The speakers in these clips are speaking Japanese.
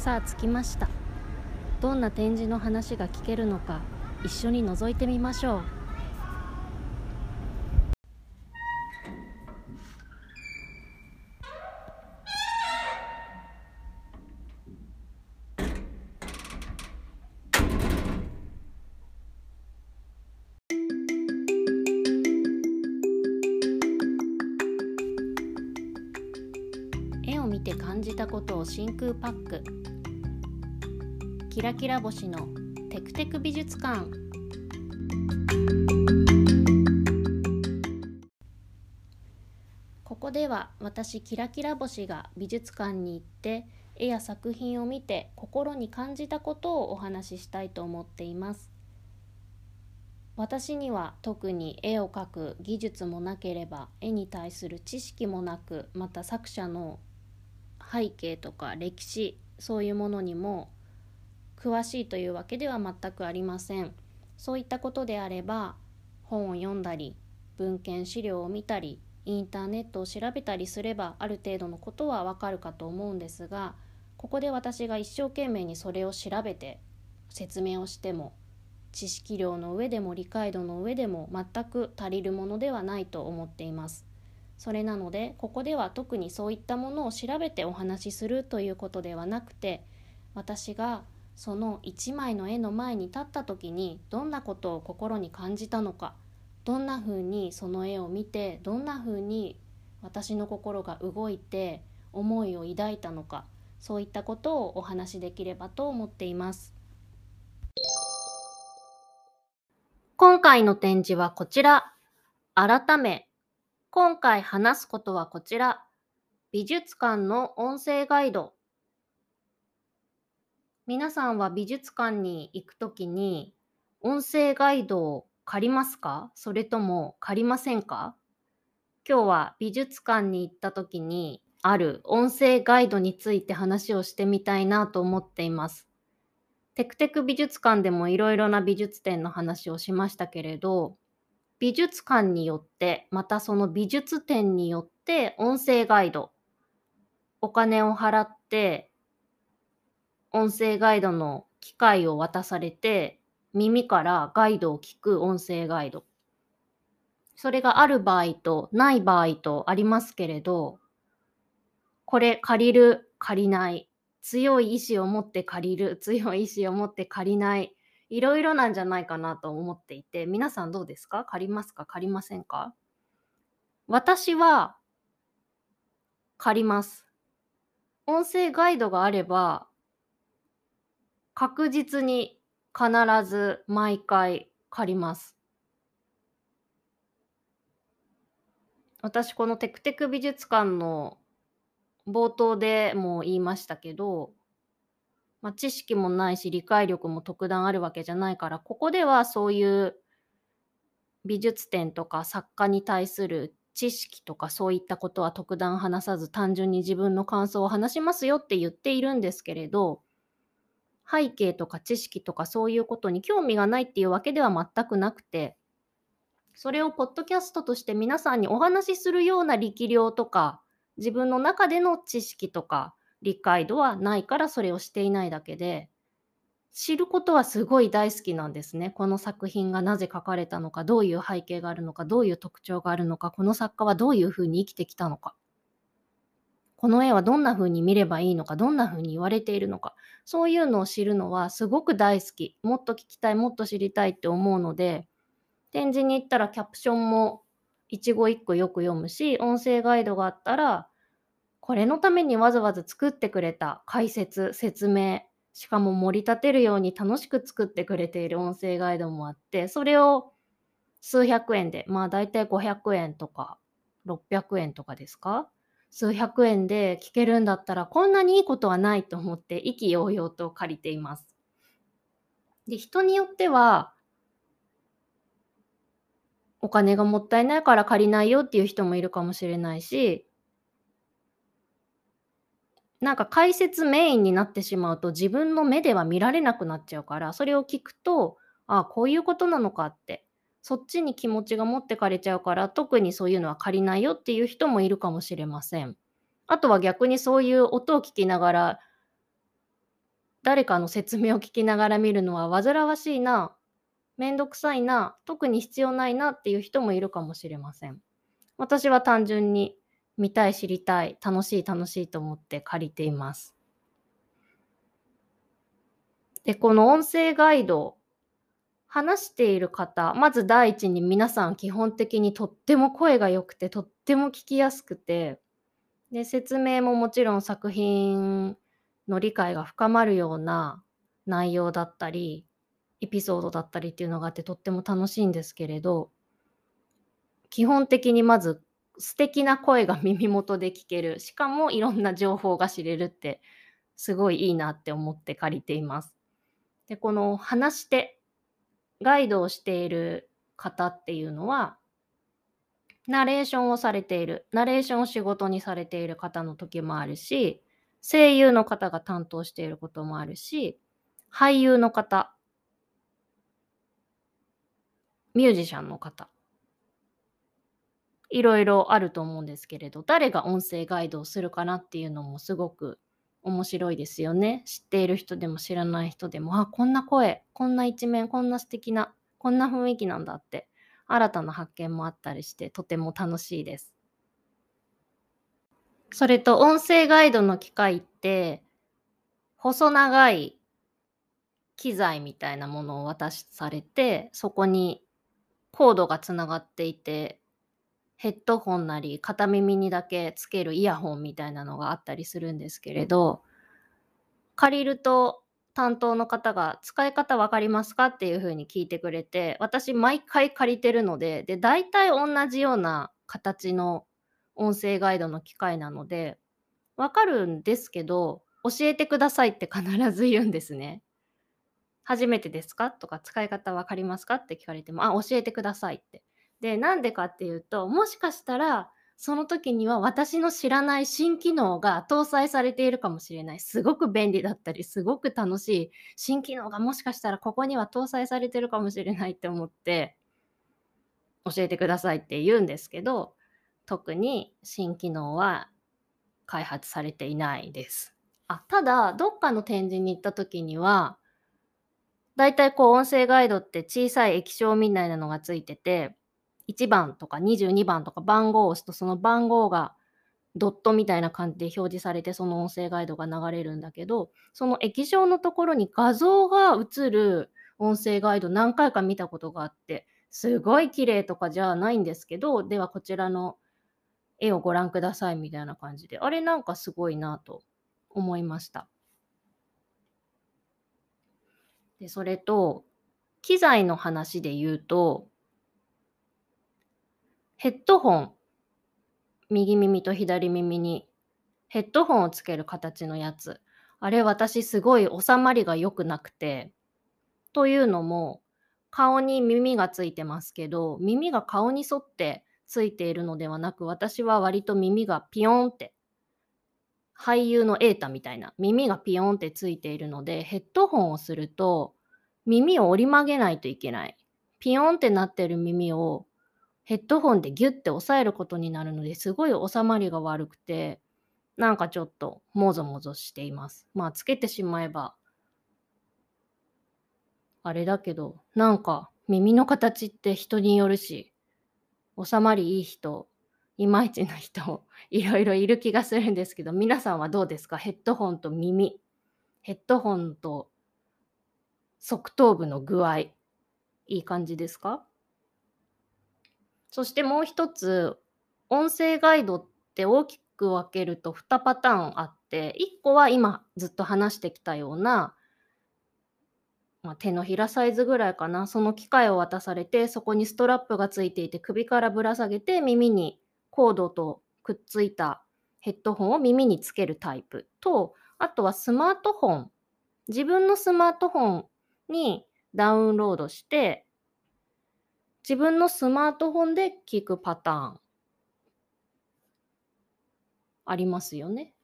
さあ着きました。どんな展示の話が聞けるのか一緒に覗いてみましょう。見て感じたことを真空パック。キラキラ星のテクテク美術館。ここでは私キラキラ星が美術館に行って絵や作品を見て心に感じたことをお話ししたいと思っています。私には特に絵を描く技術もなければ絵に対する知識もなくまた作者の背景とか歴史そういうものにも詳しいというわけでは全くありません。そういったことであれば本を読んだり文献資料を見たりインターネットを調べたりすればある程度のことはわかるかと思うんですがここで私が一生懸命にそれを調べて説明をしても知識量の上でも理解度の上でも全く足りるものではないと思っています。それなのでここでは特にそういったものを調べてお話しするということではなくて私がその一枚の絵の前に立った時にどんなことを心に感じたのかどんなふうにその絵を見てどんなふうに私の心が動いて思いを抱いたのかそういったことをお話しできればと思っています。今回の展示はこちら。改め今回話すことはこちら。美術館の音声ガイド。皆さんは美術館に行くときに音声ガイドを借りますか？それとも借りませんか？今日は美術館に行ったときにある音声ガイドについて話をしてみたいなと思っています。テクテク美術館でもいろいろな美術展の話をしましたけれど美術館によってまたその美術展によって音声ガイドお金を払って音声ガイドの機械を渡されて耳からガイドを聞く音声ガイド。それがある場合とない場合とありますけれどこれ借りる借りない。強い意志を持って借りる強い意志を持って借りない。いろいろなんじゃないかなと思っていて皆さんどうですか？借りますか？借りませんか？私は借ります。音声ガイドがあれば確実に必ず毎回借ります。私このテクテク美術館の冒頭でも言いましたけど、まあ、知識もないし理解力も特段あるわけじゃないからここではそういう美術展とか作家に対する知識とかそういったことは特段話さず単純に自分の感想を話しますよって言っているんですけれど背景とか知識とかそういうことに興味がないっていうわけでは全くなくてそれをポッドキャストとして皆さんにお話しするような力量とか自分の中での知識とか理解度はないからそれをしていないだけで知ることはすごい大好きなんですね。この作品がなぜ書かれたのかどういう背景があるのかどういう特徴があるのかこの作家はどういうふうに生きてきたのか。この絵はどんな風に見ればいいのかどんな風に言われているのか。そういうのを知るのはすごく大好き。もっと聞きたいもっと知りたいって思うので展示に行ったらキャプションも一語一句よく読むし音声ガイドがあったらこれのためにわざわざ作ってくれた解説説明しかも盛り立てるように楽しく作ってくれている音声ガイドもあってそれを数百円でまあ大体500円とか600円とかですか？数百円で聞けるんだったら、こんなにいいことはないと思って意気揚々と借りています。で、人によってはお金がもったいないから借りないよっていう人もいるかもしれないしなんか解説メインになってしまうと自分の目では見られなくなっちゃうからそれを聞くとああこういうことなのかってそっちに気持ちが持ってかれちゃうから特にそういうのは借りないよっていう人もいるかもしれません。あとは逆にそういう音を聞きながら誰かの説明を聞きながら見るのは煩わしいなめんどくさいな特に必要ないなっていう人もいるかもしれません。私は単純に見たい知りたい楽しい楽しいと思って借りています。でこの音声ガイド話している方まず第一に皆さん基本的にとっても声が良くてとっても聞きやすくてで説明ももちろん作品の理解が深まるような内容だったりエピソードだったりっていうのがあってとっても楽しいんですけれど基本的にまず素敵な声が耳元で聞けるしかもいろんな情報が知れるってすごいいいなって思って借りています。でこの話し手ガイドをしている方っていうのはナレーションをされているナレーションを仕事にされている方の時もあるし声優の方が担当していることもあるし俳優の方ミュージシャンの方いろいろあると思うんですけれど誰が音声ガイドをするかなっていうのもすごく面白いですよね知っている人でも知らない人でもあこんな声こんな一面こんな素敵なこんな雰囲気なんだって新たな発見もあったりしてとても楽しいです。それと音声ガイドの機械って細長い機材みたいなものを渡しされてそこにコードがつながっていて、ヘッドホンなり片耳にだけつけるイヤホンみたいなのがあったりするんですけれど、借りると担当の方が使い方分かりますか？っていうふうに聞いてくれて、私毎回借りてるので、で、大体同じような形の音声ガイドの機械なので、わかるんですけど、教えてくださいって必ず言うんですね。初めてですか？とか使い方分かりますか？って聞かれても、あ、教えてくださいって。で、なんでかっていうと、もしかしたら、その時には私の知らない新機能が搭載されているかもしれない。すごく便利だったり、すごく楽しい新機能がもしかしたらここには搭載されてるかもしれないって思って、教えてくださいって言うんですけど、特に新機能は開発されていないです。あただ、どっかの展示に行った時には、大体こう音声ガイドって小さい液晶みたいなのがついてて、1番とか22番とか番号を押すとその番号がドットみたいな感じで表示されてその音声ガイドが流れるんだけど、その液晶のところに画像が映る音声ガイド何回か見たことがあって、すごい綺麗とかじゃないんですけど、ではこちらの絵をご覧くださいみたいな感じで、あれなんかすごいなと思いました。で、それと、機材の話で言うと、ヘッドホン、右耳と左耳にヘッドホンをつける形のやつ。あれ私すごい収まりが良くなくて。というのも、顔に耳がついてますけど、耳が顔に沿ってついているのではなく、私は割と耳がピヨンって俳優のエータみたいな耳がピヨンってついているのでヘッドホンをすると耳を折り曲げないといけない。ピヨンってなってる耳をヘッドホンでギュッて押さえることになるのですごい収まりが悪くてなんかちょっともぞもぞしています。まあつけてしまえばあれだけどなんか耳の形って人によるし収まりいい人いまいちな人 いろいろいる気がするんですけど皆さんはどうですか？ヘッドホンと耳。ヘッドホンと側頭部の具合いい感じですか？そしてもう一つ音声ガイドって大きく分けると2パターンあって1個は今ずっと話してきたような、まあ、手のひらサイズぐらいかなその機械を渡されてそこにストラップがついていて首からぶら下げて耳にコードとくっついたヘッドホンを耳につけるタイプと、あとはスマートフォン。自分のスマートフォンにダウンロードして、自分のスマートフォンで聞くパターン。ありますよね。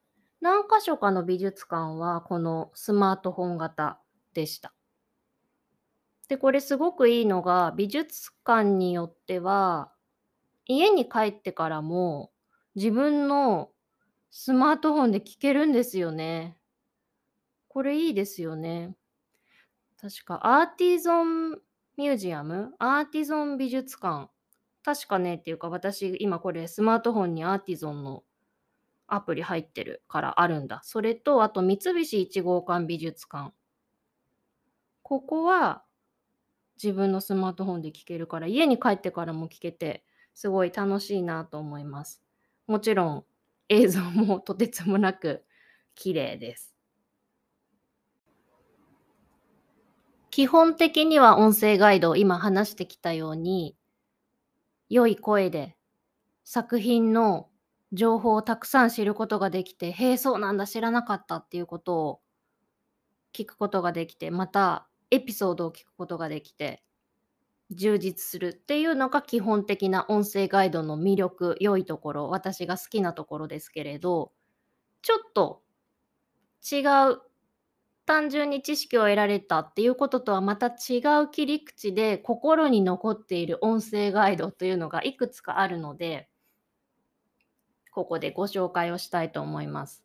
何箇所かの美術館はこのスマートフォン型でした。で、これすごくいいのが、美術館によっては、家に帰ってからも自分のスマートフォンで聞けるんですよね。これいいですよね。確かアーティゾンミュージアム？アーティゾン美術館？確かねっていうか私今これスマートフォンにアーティゾンのアプリ入ってるからあるんだ。それとあと三菱一号館美術館。ここは自分のスマートフォンで聞けるから家に帰ってからも聞けてすごい楽しいなと思います。もちろん映像もとてつもなく綺麗です。基本的には音声ガイド、今話してきたように、良い声で作品の情報をたくさん知ることができて、へえ、そうなんだ、知らなかったっていうことを聞くことができて、またエピソードを聞くことができて、充実するっていうのが基本的な音声ガイドの魅力、良いところ、私が好きなところですけれど、ちょっと違う単純に知識を得られたっていうこととはまた違う切り口で心に残っている音声ガイドというのがいくつかあるので、ここでご紹介をしたいと思います。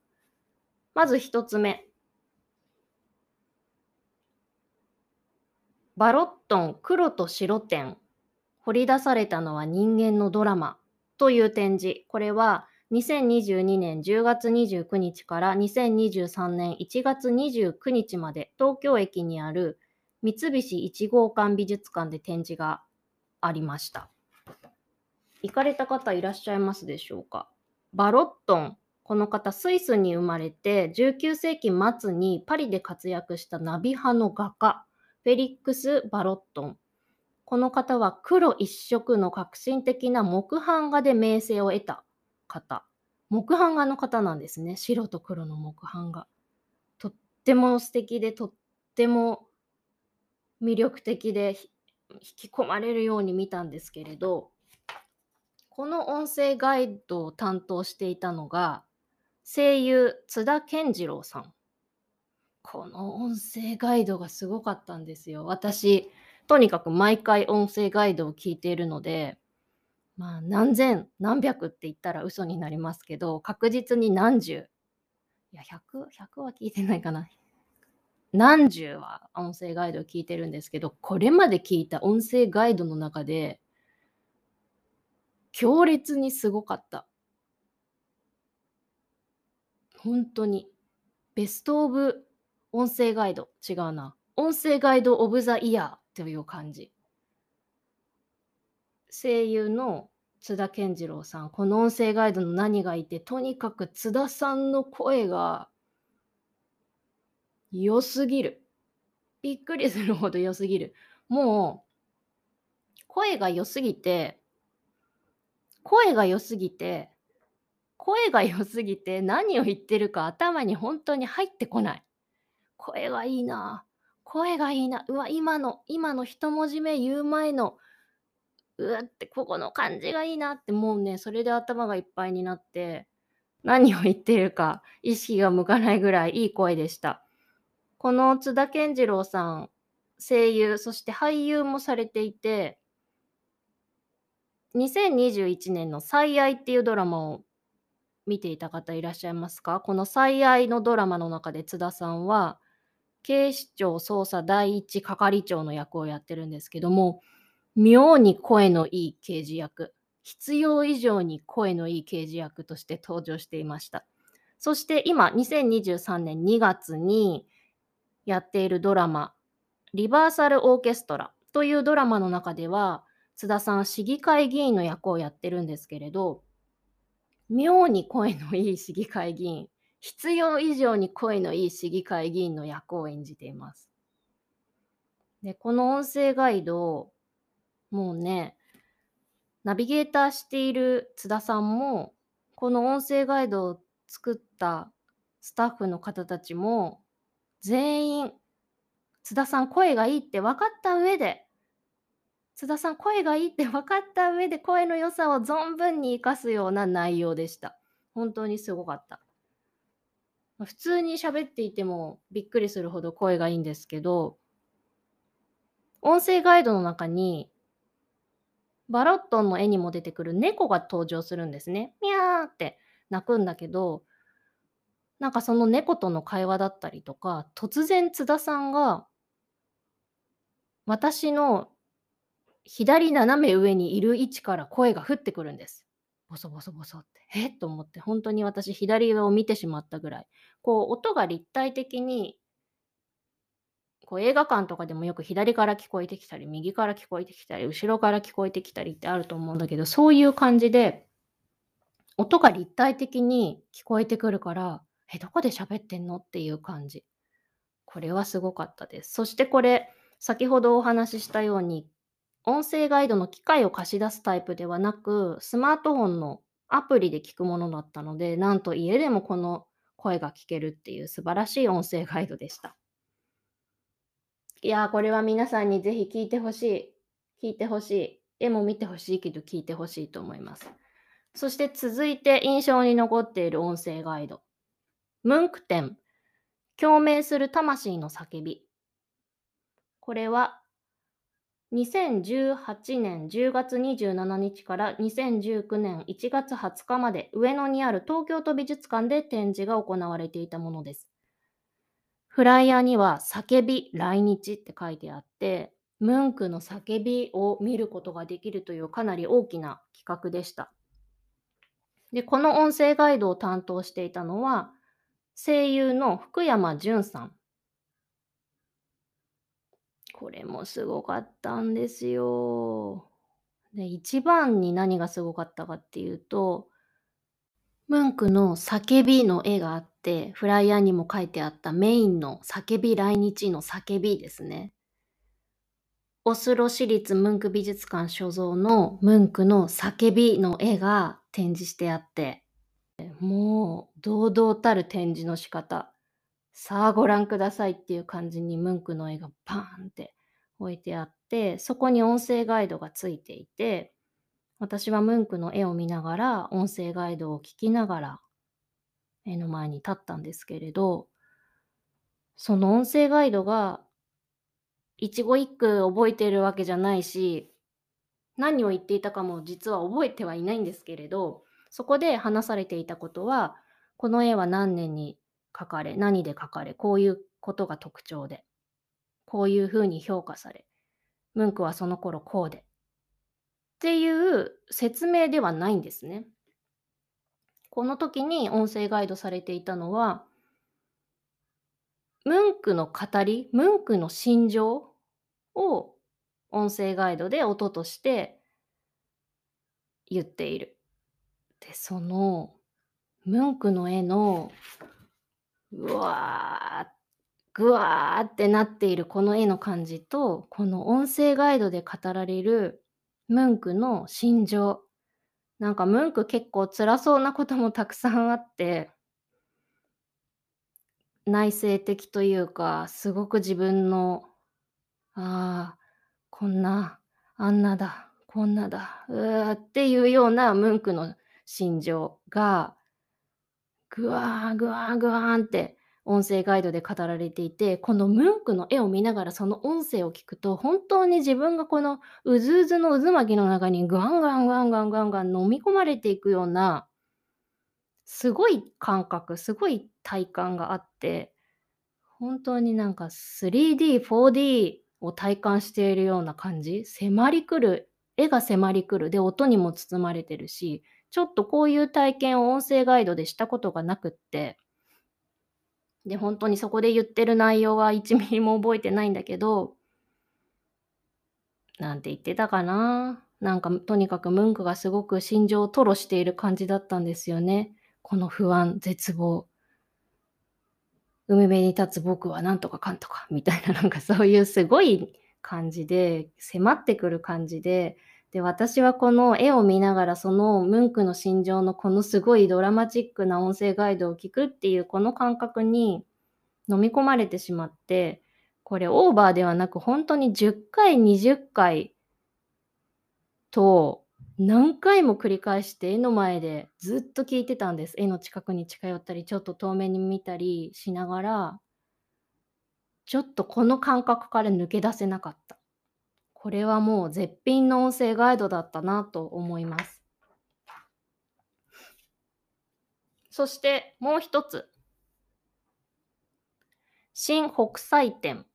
まず一つ目。バロットン黒と白点。掘り出されたのは人間のドラマという展示。これは2022年10月29日から2023年1月29日まで東京駅にある三菱一号館美術館で展示がありました。行かれた方いらっしゃいますでしょうか？バロットン。この方、スイスに生まれて19世紀末にパリで活躍したナビ派の画家、フェリックス・バロットン。この方は黒一色の革新的な木版画で名声を得た方。木版画の方なんですね。白と黒の木版画。とっても素敵で、とっても魅力的で、引き込まれるように見たんですけれど、この音声ガイドを担当していたのが、声優津田健次郎さん。この音声ガイドがすごかったんですよ。私、とにかく毎回音声ガイドを聞いているので、まあ何千何百って言ったら嘘になりますけど確実に何十。いや100 100は聞いてないかな。何十は音声ガイドを聞いてるんですけどこれまで聞いた音声ガイドの中で強烈にすごかった。本当に。ベストオブ音声ガイド。違うな。音声ガイドオブザイヤーという感じ。声優の津田健次郎さん、この音声ガイドの何がいて、とにかく津田さんの声が良すぎる。びっくりするほど良すぎる。もう、声が良すぎて、声が良すぎて、声が良すぎて何を言ってるか頭に本当に入ってこない。声がいいな。声がいいな。うわ、今の、今の一文字目言う前の、うわってここの感じがいいなってもうねそれで頭がいっぱいになって何を言ってるか意識が向かないぐらいいい声でした。この津田健次郎さん声優そして俳優もされていて2021年の「最愛」っていうドラマを見ていた方いらっしゃいますか？この「最愛」のドラマの中で津田さんは警視庁捜査第一係長の役をやってるんですけども妙に声のいい刑事役、必要以上に声のいい刑事役として登場していました。そして今、2023年2月にやっているドラマ、リバーサルオーケストラというドラマの中では、津田さん、市議会議員の役をやってるんですけれど、妙に声のいい市議会議員、必要以上に声のいい市議会議員の役を演じています。で、この音声ガイド、もうね、ナビゲーターしている津田さんも、この音声ガイドを作ったスタッフの方たちも全員津田さん声がいいって分かった上で津田さん声がいいって分かった上で声の良さを存分に生かすような内容でした。本当にすごかった。普通に喋っていてもびっくりするほど声がいいんですけど音声ガイドの中にバロットンの絵にも出てくる猫が登場するんですね。ミャーって鳴くんだけど、なんかその猫との会話だったりとか、突然津田さんが、私の左斜め上にいる位置から声が降ってくるんです。ボソボソボソって。えっ？と思って、本当に私左上を見てしまったぐらい。こう、音が立体的にこう映画館とかでもよく左から聞こえてきたり、右から聞こえてきたり、後ろから聞こえてきたりってあると思うんだけど、そういう感じで、音が立体的に聞こえてくるから、え、どこで喋ってんのっていう感じ。これはすごかったです。そしてこれ、先ほどお話ししたように、音声ガイドの機械を貸し出すタイプではなく、スマートフォンのアプリで聞くものだったので、なんと家でもこの声が聞けるっていう素晴らしい音声ガイドでした。いやー、これは皆さんにぜひ聞いてほしい。聞いてほしい。絵も見てほしいけど聞いてほしいと思います。そして続いて印象に残っている音声ガイド。ムンク展。共鳴する魂の叫び。これは2018年10月27日から2019年1月20日まで上野にある東京都美術館で展示が行われていたものです。フライヤーには叫び来日って書いてあって、ムンクの叫びを見ることができるというかなり大きな企画でした。で、この音声ガイドを担当していたのは、声優の福山潤さん。これもすごかったんですよ。で、一番に何がすごかったかっていうと、ムンクの叫びの絵があって、フライヤーにも書いてあったメインの叫び来日の叫びですね。オスロ市立ムンク美術館所蔵のムンクの叫びの絵が展示してあって、もう堂々たる展示の仕方。さあご覧くださいっていう感じにムンクの絵がパーンって置いてあって、そこに音声ガイドがついていて、私はムンクの絵を見ながら、音声ガイドを聞きながら、絵の前に立ったんですけれど、その音声ガイドが、一語一句覚えてるわけじゃないし、何を言っていたかも実は覚えてはいないんですけれど、そこで話されていたことは、この絵は何年に描かれ、何で描かれ、こういうことが特徴で、こういうふうに評価され、ムンクはその頃こうで、っていう説明ではないんですね。この時に音声ガイドされていたのは、ムンクの語り、ムンクの心情を音声ガイドで音として言っている。で、そのムンクの絵のうわー、ぐわーってなっているこの絵の感じと、この音声ガイドで語られるムンクの心情。なんかムンク結構辛そうなこともたくさんあって、内省的というか、すごく自分の、ああ、こんな、あんなだ、こんなだ、うーっていうようなムンクの心情が、ぐわーぐわーぐわーんって音声ガイドで語られていて、このムンクの絵を見ながらその音声を聞くと、本当に自分がこのうずうずの渦巻きの中にガンガンガンガンガンガン飲み込まれていくような、すごい感覚、すごい体感があって、本当になんか 3D、4D を体感しているような感じ、迫り来る、絵が迫り来る、で、音にも包まれてるし、ちょっとこういう体験を音声ガイドでしたことがなくって、で、本当にそこで言ってる内容は1ミリも覚えてないんだけど、なんて言ってたかな。なんかとにかくムンクがすごく心情を吐露している感じだったんですよね。この不安、絶望。海辺に立つ僕はなんとかかんとかみたいななんかそういうすごい感じで迫ってくる感じでで、私はこの絵を見ながらそのムンクの心情のこのすごいドラマチックな音声ガイドを聞くっていうこの感覚に飲み込まれてしまって、これオーバーではなく本当に10回、20回と何回も繰り返して絵の前でずっと聞いてたんです。絵の近くに近寄ったり、ちょっと遠目に見たりしながら、ちょっとこの感覚から抜け出せなかった。これはもう絶品の音声ガイドだったなと思います。そしてもう一つ。新北斎展。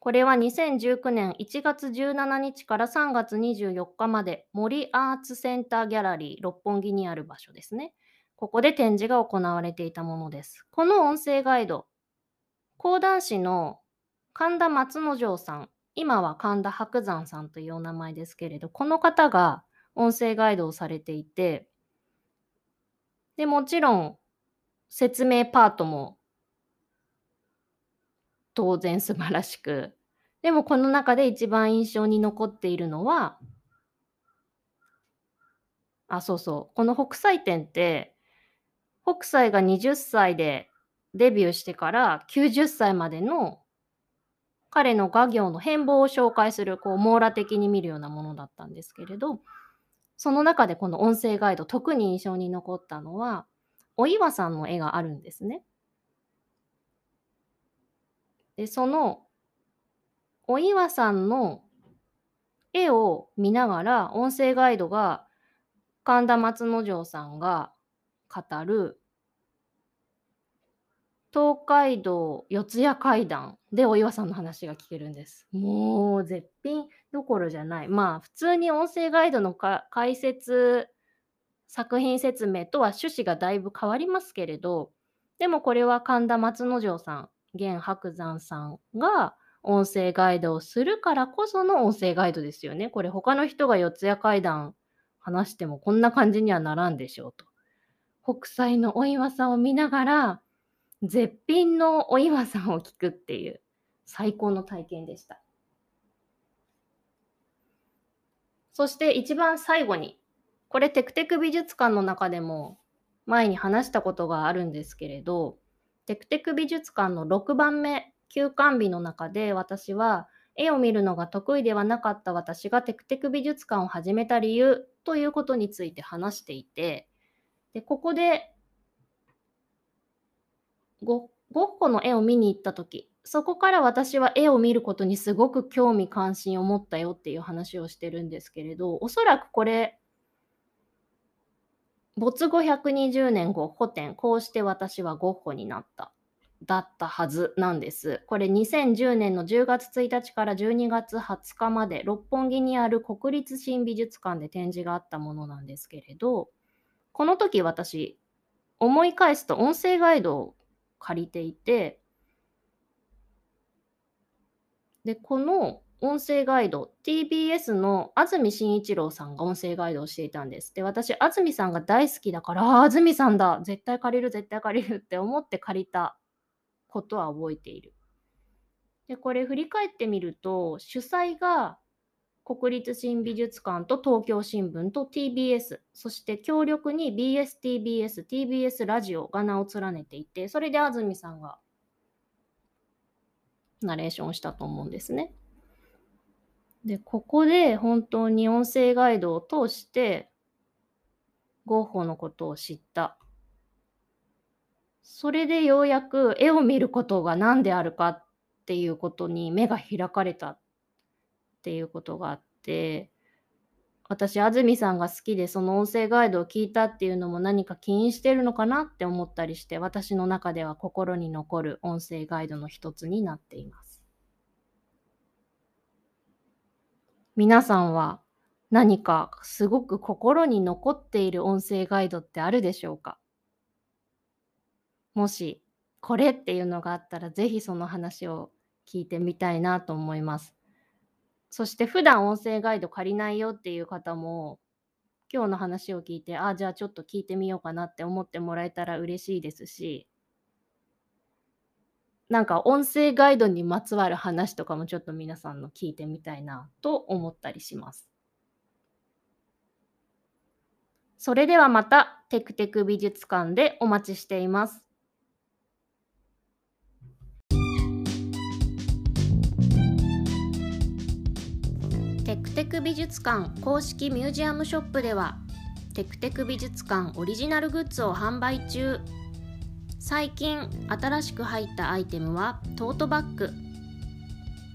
これは2019年1月17日から3月24日まで森アーツセンターギャラリー六本木にある場所ですね。ここで展示が行われていたものです。この音声ガイド、講談師の神田松之丞さん、今は神田伯山さんというお名前ですけれど、この方が音声ガイドをされていて、でもちろん説明パートも当然素晴らしく、でもこの中で一番印象に残っているのは、あ、そうそう、この北斎展って、北斎が20歳でデビューしてから90歳までの彼の画業の変貌を紹介する、こう、網羅的に見るようなものだったんですけれど、その中でこの音声ガイド、特に印象に残ったのは、お岩さんの絵があるんですね。で、そのお岩さんの絵を見ながら音声ガイドが神田松之丞さんが語る東海道四谷階段でお岩さんの話が聞けるんです。もう絶品どころじゃない。まあ普通に音声ガイドの解説作品説明とは趣旨がだいぶ変わりますけれどでもこれは神田松之丞さん現白山さんが音声ガイドをするからこその音声ガイドですよね。これ他の人が四谷階段話してもこんな感じにはならんでしょうと。北斎のお岩さんを見ながら絶品のお岩さんを聞くっていう最高の体験でした。そして一番最後に、これテクテク美術館の中でも前に話したことがあるんですけれど、テクテク美術館の6番目休館日の中で私は絵を見るのが得意ではなかった私がテクテク美術館を始めた理由ということについて話していてでここでゴッホの絵を見に行った時そこから私は絵を見ることにすごく興味関心を持ったよっていう話をしてるんですけれどおそらくこれ没後120年ゴッホ展こうして私はゴッホになっただったはずなんです。これ2010年の10月1日から12月20日まで六本木にある国立新美術館で展示があったものなんですけれど、この時私思い返すと音声ガイドを借りていて、で、この音声ガイド、TBS の安住紳一郎さんが音声ガイドをしていたんです。で、私、安住さんが大好きだから、ああ、安住さんだ、絶対借りる、絶対借りるって思って借りたことは覚えている。で、これ振り返ってみると、主催が国立新美術館と東京新聞と TBS、そして強力に BSTBS、TBS ラジオが名を連ねていて、それで安住さんがナレーションしたと思うんですね。で、ここで本当に音声ガイドを通して、ゴッホのことを知ったそれでようやく絵を見ることが何であるかっていうことに目が開かれたっていうことがあって私安住さんが好きでその音声ガイドを聞いたっていうのも何か起因してるのかなって思ったりして私の中では心に残る音声ガイドの一つになっています皆さんは何かすごく心に残っている音声ガイドってあるでしょうか？もしこれっていうのがあったら、ぜひその話を聞いてみたいなと思います。そして普段音声ガイド借りないよっていう方も、今日の話を聞いて、ああ、じゃあちょっと聞いてみようかなって思ってもらえたら嬉しいですし、なんか音声ガイドにまつわる話とかもちょっと皆さんの聞いてみたいなと思ったりします。それではまたテクテク美術館でお待ちしています。テク美術館公式ミュージアムショップではテクテク美術館オリジナルグッズを販売中。最近新しく入ったアイテムはトートバッグ。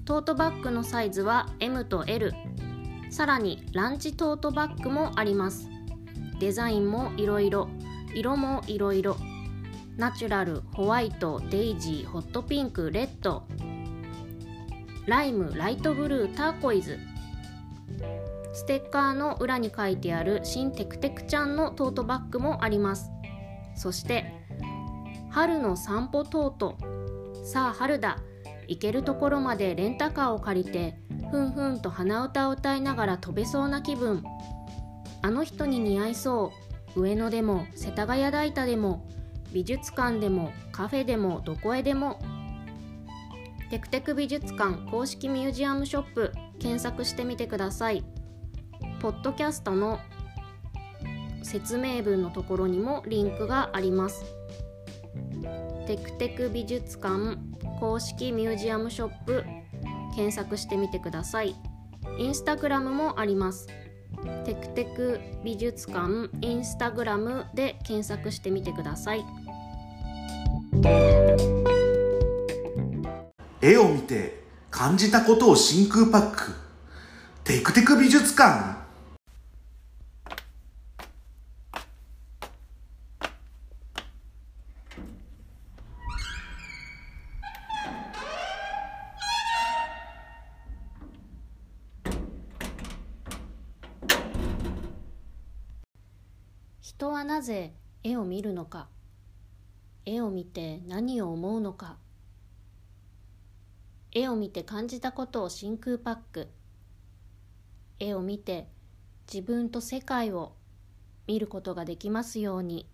トートバッグのサイズは M と L さらにランチトートバッグもあります。デザインもいろいろ色もいろいろナチュラルホワイトデイジーホットピンクレッド。ライムライトブルーターコイズ。ステッカーの裏に書いてある新テクテクちゃんのトートバッグもあります。そして春の散歩トート。さあ春だ。行けるところまでレンタカーを借りてふんふんと鼻歌を歌いながら飛べそうな気分。あの人に似合いそう。上野でも世田谷代田でも美術館でもカフェでもどこへでも。テクテク美術館公式ミュージアムショップ。検索してみてください。ポッドキャストの説明文のところにもリンクがあります。テクテク美術館公式ミュージアムショップ検索してみてください。インスタグラムもあります。テクテク美術館インスタグラムで検索してみてください。絵を見て感じたことを真空パック。テクテク美術館。人はなぜ絵を見るのか。絵を見て何を思うのか。絵を見て感じたことを真空パック絵を見て自分と世界を見ることができますように。